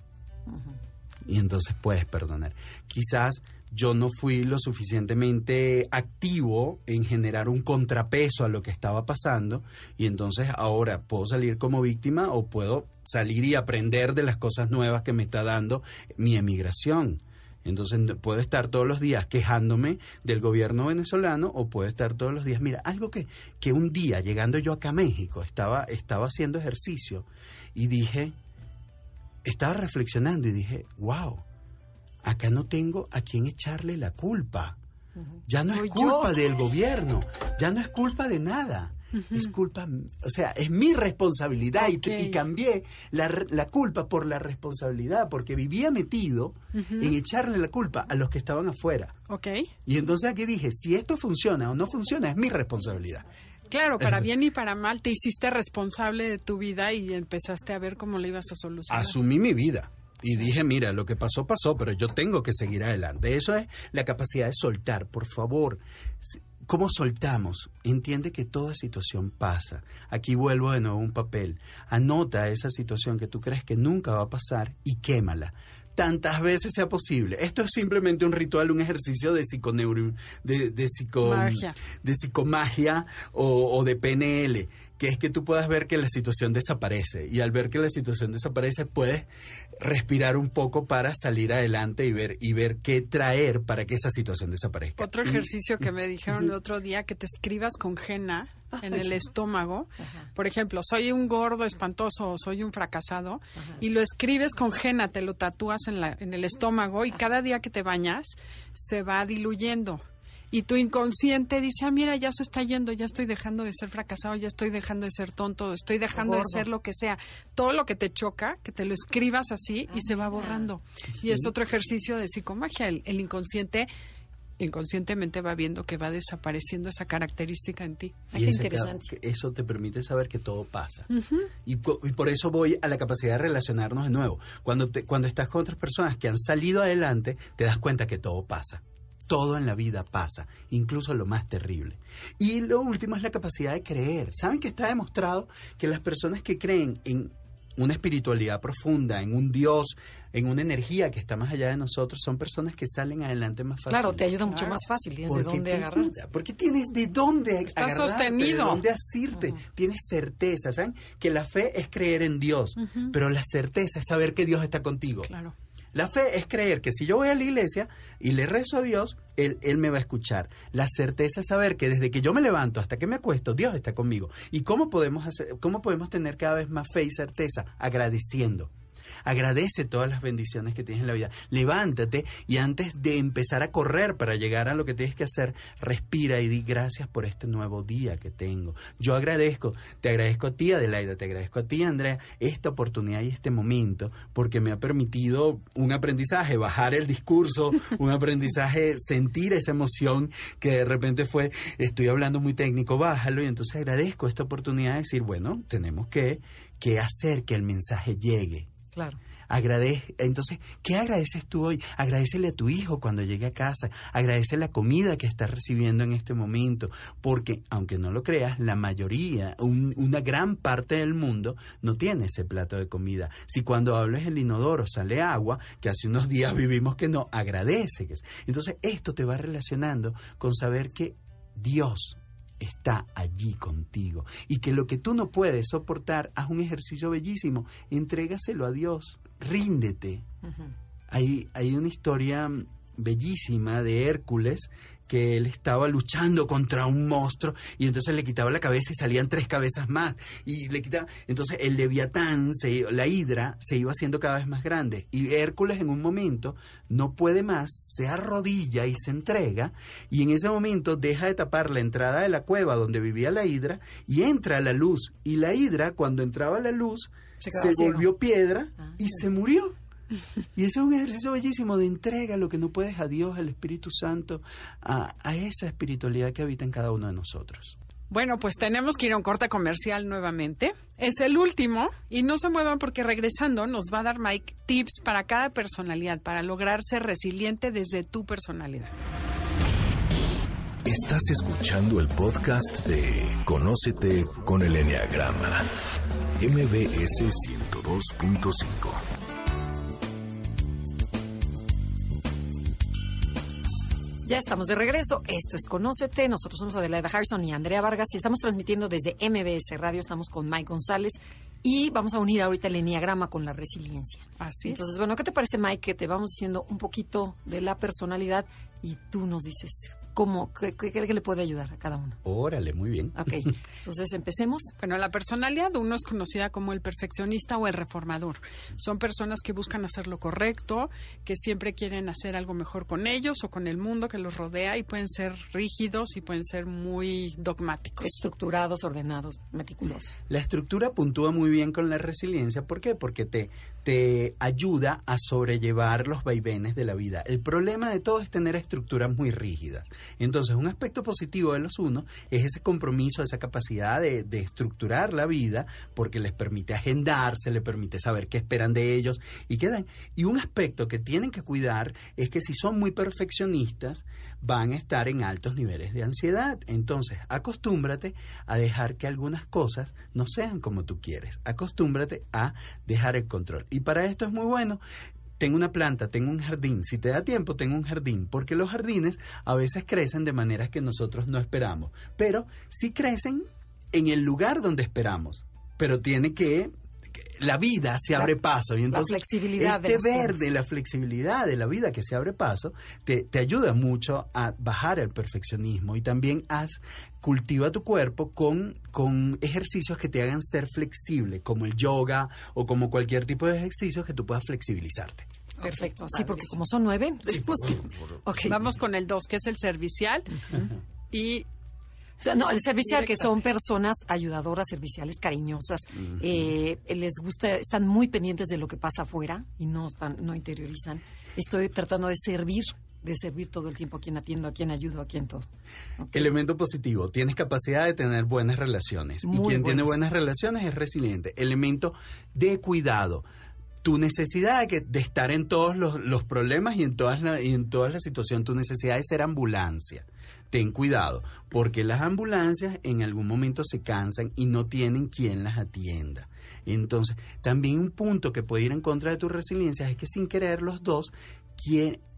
Y entonces puedes perdonar. Quizás yo no fui lo suficientemente activo en generar un contrapeso a lo que estaba pasando y entonces ahora puedo salir como víctima o puedo salir y aprender de las cosas nuevas que me está dando mi emigración. Entonces puedo estar todos los días quejándome del gobierno venezolano o puedo estar todos los días, mira, algo que, que un día llegando yo acá a México estaba, estaba haciendo ejercicio y dije, estaba reflexionando y dije, wow, acá no tengo a quién echarle la culpa. Ya no Soy es culpa yo. del gobierno, ya no es culpa de nada. Es culpa, o sea, es mi responsabilidad y cambié la, la culpa por la responsabilidad porque vivía metido en echarle la culpa a los que estaban afuera. ¿Ok? Y entonces aquí dije, si esto funciona o no funciona, es mi responsabilidad. Claro, para bien y para mal, te hiciste responsable de tu vida y empezaste a ver cómo le ibas a solucionar. asumí mi vida y dije, mira, lo que pasó, pasó, pero yo tengo que seguir adelante. Eso es la capacidad de soltar, por favor. ¿Cómo soltamos? Entiende que toda situación pasa. Aquí vuelvo de nuevo a un papel. Anota esa situación que tú crees que nunca va a pasar y quémala. Tantas veces sea posible. Esto es simplemente un ritual, un ejercicio de psiconeuro, de, de psico- de psicomagia o, o de PNL, que es que tú puedas ver que la situación desaparece y al ver que la situación desaparece puedes respirar un poco para salir adelante y ver y ver qué traer para que esa situación desaparezca. Otro ejercicio que me dijeron el otro día, que te escribas con henna en el estómago. Ajá. Por ejemplo, soy un gordo espantoso o soy un fracasado. Y lo escribes con henna, te lo tatúas en, la, en el estómago y cada día que te bañas se va diluyendo. Y tu inconsciente dice, ah, mira, ya se está yendo, ya estoy dejando de ser fracasado, ya estoy dejando de ser tonto, estoy dejando de ser lo que sea. Todo lo que te choca, que te lo escribas así y se va borrando. Y es otro ejercicio de psicomagia. El, el inconsciente inconscientemente va viendo que va desapareciendo esa característica en ti. Ah, y interesante. eso te permite saber que todo pasa. y, po- y por eso voy a la capacidad de relacionarnos de nuevo. Cuando, te- cuando estás con otras personas que han salido adelante, te das cuenta que todo pasa. Todo en la vida pasa, incluso lo más terrible. Y lo último es la capacidad de creer. ¿Saben que está demostrado que las personas que creen en una espiritualidad profunda, en un Dios, en una energía que está más allá de nosotros, son personas que salen adelante más fácil? Claro, te ayuda mucho Claro. más fácil, tienes de Porque dónde te agarrar. ayuda, porque tienes de dónde Está agarrarte, sostenido. de dónde asirte, tienes certeza, ¿saben? Que la fe es creer en Dios, pero la certeza es saber que Dios está contigo. Claro. La fe es creer que si yo voy a la iglesia y le rezo a Dios, él, él, me va a escuchar. La certeza es saber que desde que yo me levanto hasta que me acuesto, Dios está conmigo. ¿Y cómo podemos, hacer, cómo podemos tener cada vez más fe y certeza? Agradeciendo. Agradece todas las bendiciones que tienes en la vida. Levántate y antes de empezar a correr para llegar a lo que tienes que hacer, respira y di gracias por este nuevo día que tengo. Yo agradezco, te agradezco a ti Adelaida, te agradezco a ti Andrea, esta oportunidad y este momento, porque me ha permitido un aprendizaje, bajar el discurso, un aprendizaje, sentir esa emoción que de repente fue, estoy hablando muy técnico, bájalo y entonces agradezco esta oportunidad de decir, bueno, tenemos que, que hacer que el mensaje llegue Claro. Entonces, ¿qué agradeces tú hoy? Agradecele a tu hijo cuando llegue a casa, agradece la comida que está recibiendo en este momento, porque aunque no lo creas, la mayoría, un, una gran parte del mundo no tiene ese plato de comida. Si cuando hables el inodoro sale agua, que hace unos días vivimos que no, agradece. Entonces, esto te va relacionando con saber que Dios está allí contigo. Y que lo que tú no puedes soportar, haz un ejercicio bellísimo, entrégaselo a Dios, ríndete. hay, hay una historia bellísima de Hércules que él estaba luchando contra un monstruo y entonces le quitaba la cabeza y salían tres cabezas más. Y le quitaba entonces el leviatán se, la hidra se iba haciendo cada vez más grande. Y Hércules en un momento no puede más se arrodilla y se entrega y en ese momento deja de tapar la entrada de la cueva donde vivía la hidra y entra la luz. Y la hidra cuando entraba la luz se, se volvió piedra ah, y se murió y ese es un ejercicio bellísimo de entrega lo que no puedes a Dios, al Espíritu Santo, a, a esa espiritualidad que habita en cada uno de nosotros. Bueno, pues tenemos que ir a un corte comercial nuevamente. Es el último y no se muevan porque regresando nos va a dar Mike tips para cada personalidad, para lograr ser resiliente desde tu personalidad. Estás escuchando el podcast de Conócete con el Enneagrama, MBS 102.5. Ya estamos de regreso. Esto es Conócete. Nosotros somos Adelaida Harrison y Andrea Vargas y estamos transmitiendo desde MBS Radio. Estamos con Mike González y vamos a unir ahorita el enneagrama con la resiliencia. Así Entonces, bueno, ¿qué te parece, Mike? Que te vamos diciendo un poquito de la personalidad y tú nos dices ¿Cómo? ¿Qué, le puede ayudar a cada uno? Órale, muy bien. Ok, entonces empecemos. Bueno, la personalidad uno es conocida como el perfeccionista o el reformador. Son personas que buscan hacer lo correcto, que siempre quieren hacer algo mejor con ellos o con el mundo que los rodea y pueden ser rígidos y pueden ser muy dogmáticos. Estructurados, ordenados, meticulosos. La estructura puntúa muy bien con la resiliencia. ¿Por qué? Porque te, te ayuda a sobrellevar los vaivenes de la vida. El problema de todo es tener estructuras muy rígidas. Entonces, un aspecto positivo de los unos es ese compromiso, esa capacidad de, estructurar la vida, porque les permite agendarse, les permite saber qué esperan de ellos y qué Y un aspecto que tienen que cuidar es que si son muy perfeccionistas, van a estar en altos niveles de ansiedad. Entonces, acostúmbrate a dejar que algunas cosas no sean como tú quieres. Acostúmbrate a dejar el control. Y para esto es muy bueno. Tengo una planta, tengo un jardín, si te da tiempo, tengo un jardín, porque los jardines a veces crecen de maneras que nosotros no esperamos, pero sí crecen en el lugar donde esperamos, pero tiene que la vida se abre paso y entonces la flexibilidad este verde, la flexibilidad de la vida que se abre paso te, te ayuda mucho a bajar el perfeccionismo y también haz cultiva tu cuerpo con, con ejercicios que te hagan ser flexible, como el yoga o como cualquier tipo de ejercicios que tú puedas flexibilizarte. Perfecto, sí, porque como son nueve, vamos con el dos, que es el servicial. Y no, el servicial, que son personas ayudadoras, serviciales, cariñosas, eh, les gusta, están muy pendientes de lo que pasa afuera y no están, no interiorizan. Estoy tratando de servir de servir todo el tiempo a quien atiendo, a quien ayudo, a quien todo. Elemento positivo, tienes capacidad de tener buenas relaciones. y quien tiene buenas relaciones es resiliente. Elemento de cuidado. Tu necesidad de, de estar en todos los, problemas y en, todas y en las situaciones, tu necesidad de ser ambulancia ten cuidado, porque las ambulancias en algún momento se cansan y no tienen quien las atienda. Entonces, también un punto que puede ir en contra de tu resiliencia es que sin querer los dos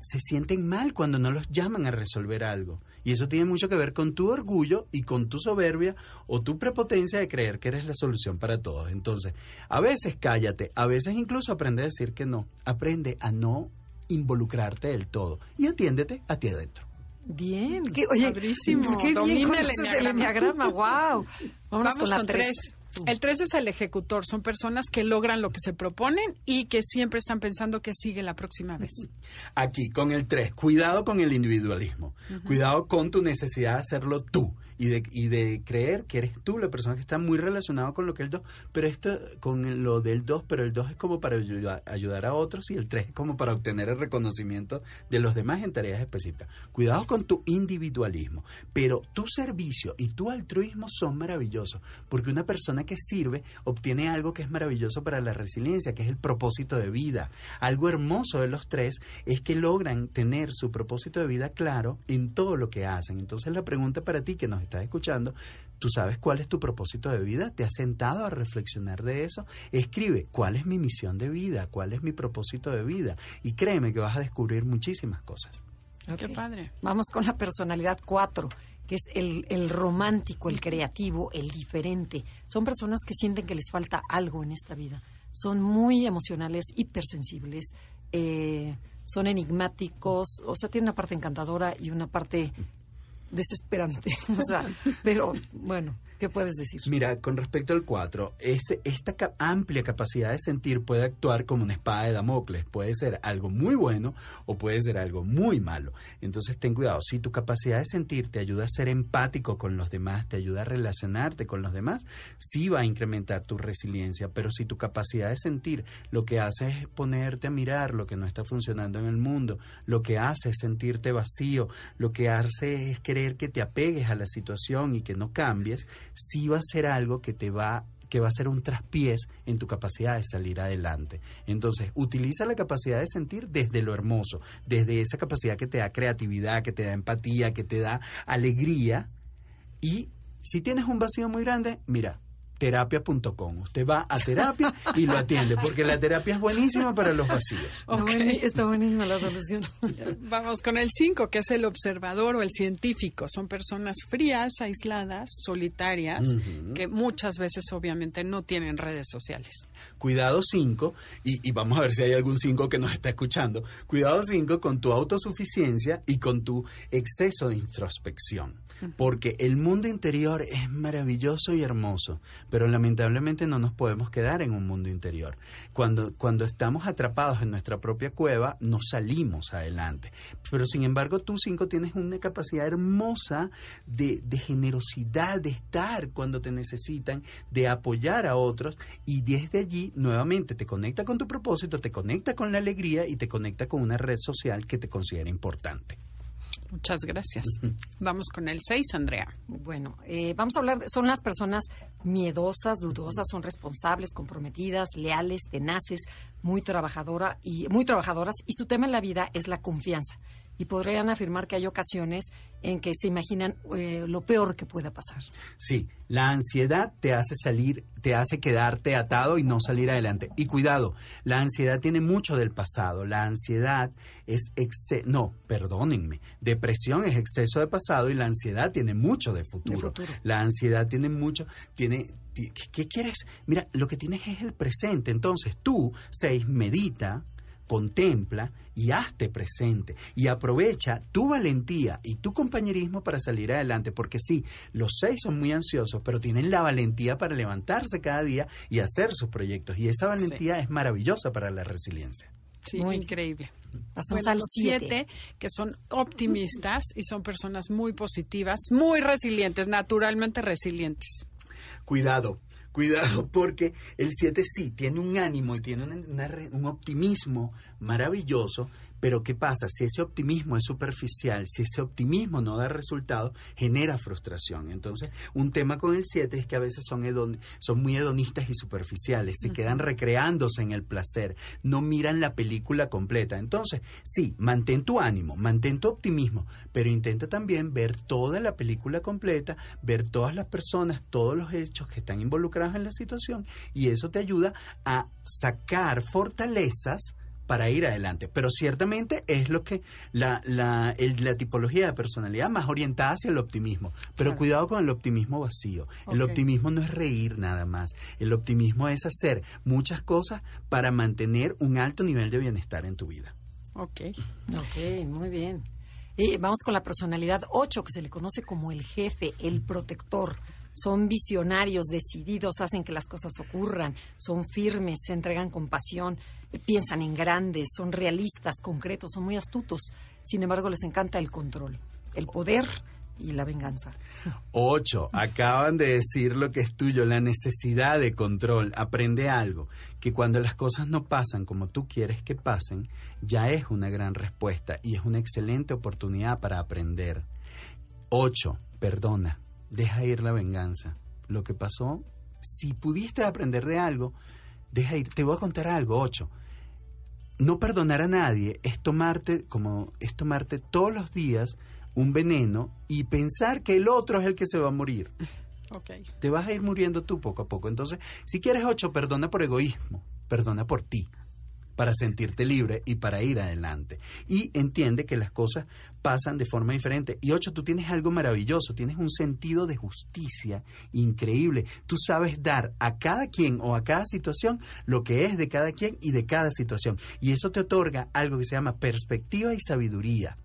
se sienten mal cuando no los llaman a resolver algo. Y eso tiene mucho que ver con tu orgullo y con tu soberbia o tu prepotencia de creer que eres la solución para todos. Entonces, a veces cállate, a veces incluso aprende a decir que no. Aprende a no involucrarte del todo y atiéndete a ti adentro. Bien, qué, oye, Padrísimo. qué bien el enneagrama. enneagrama, wow. Vamos, con la con tres. tres. El 3 es el ejecutor. Son personas que logran lo que se proponen y que siempre están pensando que sigue la próxima vez. Aquí, con el 3, cuidado con el individualismo. Cuidado con tu necesidad de hacerlo tú y de, y de creer que eres tú la persona que está muy relacionada con lo que el 2, pero esto con lo del 2, pero el 2 es como para ayudar, ayudar a otros y el 3 es como para obtener el reconocimiento de los demás en tareas específicas. Cuidado con tu individualismo, pero tu servicio y tu altruismo son maravillosos, porque una persona que sirve obtiene algo que es maravilloso para la resiliencia, que es el propósito de vida. Algo hermoso de los tres es que logran tener su propósito de vida claro en todo lo que hacen. Entonces la pregunta para ti que nos estás escuchando, ¿tú sabes cuál es tu propósito de vida? ¿Te has sentado a reflexionar de eso? Escribe, ¿cuál es mi misión de vida? ¿Cuál es mi propósito de vida? Y créeme que vas a descubrir muchísimas cosas. Qué padre. Vamos con la personalidad 4, que es el, el romántico, el creativo, el diferente. Son personas que sienten que les falta algo en esta vida. Son muy emocionales, hipersensibles, eh, son enigmáticos, o sea, tienen una parte encantadora y una parte desesperante. o sea, pero bueno, ¿qué puedes decir? Mira, con respecto al 4, ese, esta amplia capacidad de sentir puede actuar como una espada de Damocles. Puede ser algo muy bueno o puede ser algo muy malo. Entonces ten cuidado. Si tu capacidad de sentir te ayuda a ser empático con los demás, te ayuda a relacionarte con los demás, sí va a incrementar tu resiliencia. Pero si tu capacidad de sentir lo que hace es ponerte a mirar lo que no está funcionando en el mundo, lo que hace es sentirte vacío, lo que hace es querer que te apegues a la situación y que no cambies, sí va a ser algo que te va que va a ser un traspiés en tu capacidad de salir adelante. Entonces, utiliza la capacidad de sentir desde lo hermoso, desde esa capacidad que te da creatividad, que te da empatía, que te da alegría. Y si tienes un vacío muy grande, mira, terapia.com. Usted va a terapia y lo atiende, porque la terapia es buenísima para los vacíos. Está, buenísima la solución. Vamos con el 5, que es el observador o el científico. Son personas frías, aisladas, solitarias, que muchas veces obviamente no tienen redes sociales. Cuidado 5, y, y vamos a ver si hay algún 5 que nos está escuchando. Cuidado 5 con tu autosuficiencia y con tu exceso de introspección. Porque el mundo interior es maravilloso y hermoso, pero lamentablemente no nos podemos quedar en un mundo interior. Cuando, cuando estamos atrapados en nuestra propia cueva, no salimos adelante. Pero sin embargo, tú 5 tienes una capacidad hermosa de, de generosidad, de estar cuando te necesitan, de apoyar a otros y desde allí nuevamente te conecta con tu propósito, te conecta con la alegría y te conecta con una red social que te considera importante. Muchas gracias. Vamos con el 6, Andrea. Bueno, eh, vamos a hablar, de- son las personas miedosas, dudosas, son responsables, comprometidas, leales, tenaces, muy trabajadora y muy trabajadoras y su tema en la vida es la confianza. Y podrían afirmar que hay ocasiones en que se imaginan eh, lo peor que pueda pasar. Sí, la ansiedad te hace salir, te hace quedarte atado y no salir adelante. Y cuidado, la ansiedad tiene mucho del pasado. La ansiedad es exce no, perdónenme, depresión es exceso de pasado y la ansiedad tiene mucho de futuro. De futuro. La ansiedad tiene mucho, tiene ti- ¿qué, qué quieres? Mira, lo que tienes es el presente. Entonces tú, seis, medita, contempla y hazte presente y aprovecha tu valentía y tu compañerismo para salir adelante, porque sí, los seis son muy ansiosos, pero tienen la valentía para levantarse cada día y hacer sus proyectos y esa valentía es maravillosa para la resiliencia. Sí, Muy increíble. Pasamos Bueno, al los 7. siete, que son optimistas y son personas muy positivas, muy resilientes, naturalmente resilientes. Cuidado, cuidado, porque el 7 sí tiene un ánimo y tiene una- un optimismo maravilloso, pero ¿qué pasa? Si ese optimismo es superficial, si ese optimismo no da resultado, genera frustración. Entonces, un tema con el 7 es que a veces son, hedon- son muy hedonistas y superficiales, se quedan recreándose en el placer, no miran la película completa. Entonces, sí, mantén tu ánimo, mantén tu optimismo, pero intenta también ver toda la película completa, ver todas las personas, todos los hechos que están involucrados en la situación y eso te ayuda a sacar fortalezas para ir adelante. Pero ciertamente es lo que la, la, el- la tipología de personalidad más orientada hacia el optimismo. Pero Claro. cuidado con el optimismo vacío. El optimismo no es reír nada más. El optimismo es hacer muchas cosas para mantener un alto nivel de bienestar en tu vida. Ok. Ok, muy bien. Y vamos con la personalidad 8, que se le conoce como el jefe, el protector. Son visionarios, decididos, hacen que las cosas ocurran, son firmes, se entregan con pasión, piensan en grandes, son realistas, concretos, son muy astutos. Sin embargo, les encanta el control, el poder y la venganza. Ocho, acaban de decir lo que es tuyo, la necesidad de control. Aprende algo, que cuando las cosas no pasan como tú quieres que pasen, ya es una gran respuesta y es una excelente oportunidad para aprender. Ocho, perdona, deja ir la venganza. Lo que pasó, si pudiste aprender de algo, deja ir. Te voy a contar algo, ocho. No perdonar a nadie es tomarte, como es tomarte todos los días un veneno y pensar que el otro es el que se va a morir. Ok. Te vas a ir muriendo tú poco a poco. Entonces, si quieres ocho, perdona por egoísmo, perdona por ti, para sentirte libre y para ir adelante. Y entiende que las cosas pasan de forma diferente. Y ocho, tú tienes algo maravilloso, tienes un sentido de justicia increíble. Tú sabes dar a cada quien o a cada situación lo que es de cada quien y de cada situación. Y eso te otorga algo que se llama perspectiva y sabiduría.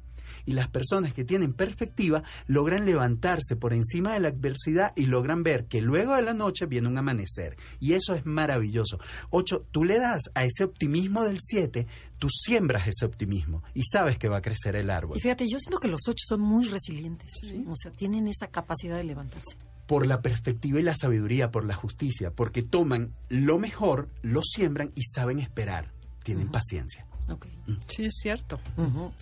Y las personas que tienen perspectiva logran levantarse por encima de la adversidad y logran ver que luego de la noche viene un amanecer. Y eso es maravilloso. Ocho, tú le das a ese optimismo del siete, tú siembras ese optimismo y sabes que va a crecer el árbol. Y fíjate, yo siento que los 8 son muy resilientes, Sí. o sea, tienen esa capacidad de levantarse. Por la perspectiva y la sabiduría, por la justicia, porque toman lo mejor, lo siembran y saben esperar. Tienen paciencia. Sí, es cierto.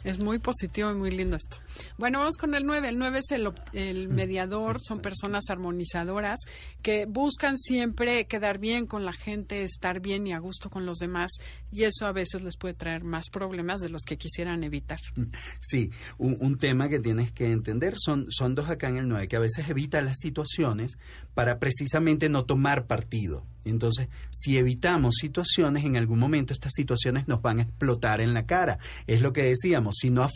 Es muy positivo y muy lindo esto. Bueno, vamos con el 9. El 9 es el, el mediador, son personas armonizadoras que buscan siempre quedar bien con la gente, estar bien y a gusto con los demás y eso a veces les puede traer más problemas de los que quisieran evitar. Sí, un, un tema que tienes que entender son, son dos acá en el 9, que a veces evita las situaciones para precisamente no tomar partido. Entonces, si evitamos situaciones, en algún momento estas situaciones nos van a explotar en la cara. Es lo que decíamos, si no,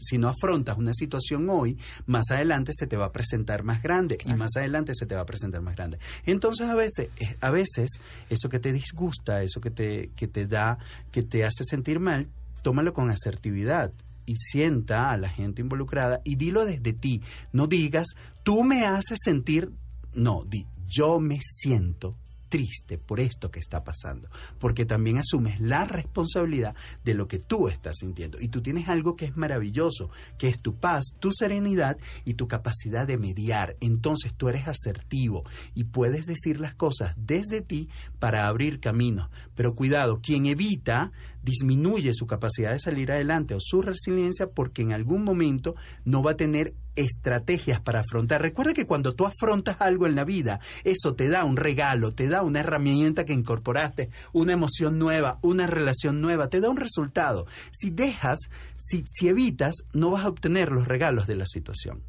si no afrontas una situación hoy, más adelante se te va a presentar más grande y más adelante se te va a presentar más grande. Entonces, a veces, a veces eso que te disgusta, eso que te, que te da, que te hace sentir mal, tómalo con asertividad y sienta a la gente involucrada y dilo desde ti. No digas, tú me haces sentir, no, di, yo me siento triste por esto que está pasando, porque también asumes la responsabilidad de lo que tú estás sintiendo. Y tú tienes algo que es maravilloso, que es tu paz, tu serenidad y tu capacidad de mediar. Entonces tú eres asertivo y puedes decir las cosas desde ti para abrir caminos. Pero cuidado, quien evita disminuye su capacidad de salir adelante o su resiliencia porque en algún momento no va a tener estrategias para afrontar. Recuerda que cuando tú afrontas algo en la vida, eso te da un regalo, te da una herramienta que incorporaste, una emoción nueva, una relación nueva, te da un resultado. Si dejas, si, si evitas, no vas a obtener los regalos de la situación.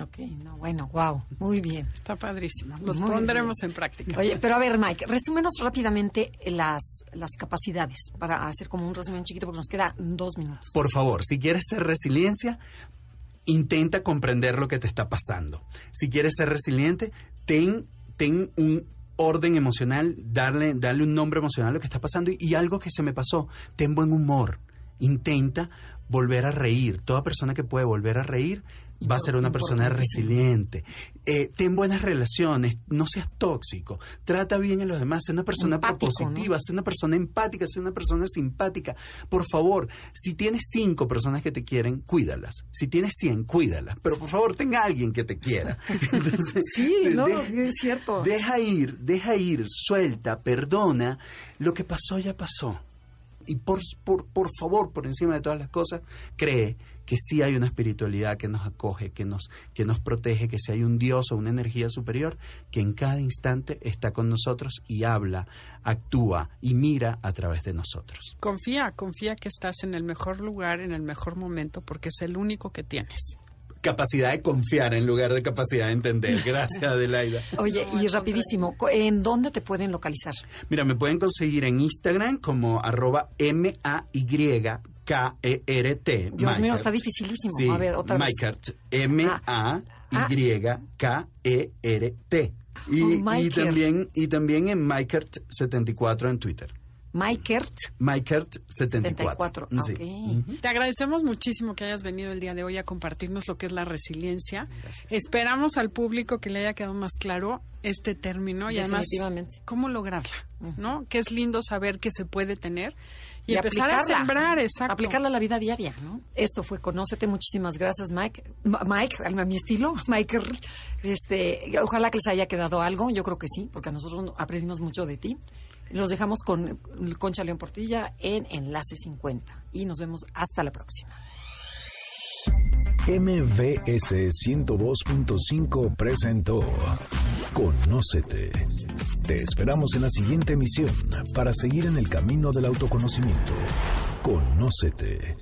Ok, no, bueno, wow, muy bien. Está padrísimo. Los Muy pondremos en práctica. Oye, pero a ver, Mike, resúmenos rápidamente las, las capacidades para hacer como un resumen chiquito porque nos queda dos minutos. Por favor, si quieres ser resiliencia, intenta comprender lo que te está pasando. Si quieres ser resiliente, ten, ten un orden emocional, darle, darle un nombre emocional a lo que está pasando y, y algo que se me pasó, ten buen humor. Intenta volver a reír. Toda persona que puede volver a reír va a ser una persona resiliente. Eh, ten buenas relaciones, no seas tóxico, trata bien a los demás, sé una persona Empático, propositiva, sé una persona empática, sé una persona simpática. Por favor, si tienes cinco personas que te quieren, cuídalas. Si tienes cien, cuídalas. Pero por favor, tenga alguien que te quiera. Entonces, Sí, no, de- es cierto. Deja ir, deja ir, suelta, perdona. Lo que pasó ya pasó. Y por, por, por favor, por encima de todas las cosas, cree que sí hay una espiritualidad que nos acoge, que nos, que nos protege, que si hay un Dios o una energía superior que en cada instante está con nosotros y habla, actúa y mira a través de nosotros. Confía, confía que estás en el mejor lugar, en el mejor momento, porque es el único que tienes. Capacidad de confiar en lugar de capacidad de entender. Gracias, Adelaida. Oye, y rapidísimo, co- ¿en dónde te pueden localizar? Mira, me pueden conseguir en Instagram como arroba M-A-Y-K-E-R-T. Dios mío, está dificilísimo. Sí, A ver, otra vez. M-A-Y-K-E-R-T. Y, Oh, y también, y también en Maikert74 en Twitter. Maikert Maikert74. 74. Sí. Ok. Te agradecemos muchísimo que hayas venido el día de hoy a compartirnos lo que es la resiliencia. Esperamos al público que le haya quedado más claro este término y además cómo lograrla, ¿no? Que es lindo saber que se puede tener y, Y empezar a aplicarla. sembrar, exacto. Aplicarla a la vida diaria, ¿no? Esto fue Conócete. Muchísimas gracias, Mike. Mike, a mi estilo, Mike. Este, ojalá que les haya quedado algo. Yo creo que sí, porque nosotros aprendimos mucho de ti. Los dejamos con Concha León Portilla en Enlace 50 y nos vemos hasta la próxima. MVS 102.5 presentó Conócete. Te esperamos en la siguiente emisión para seguir en el camino del autoconocimiento. Conócete.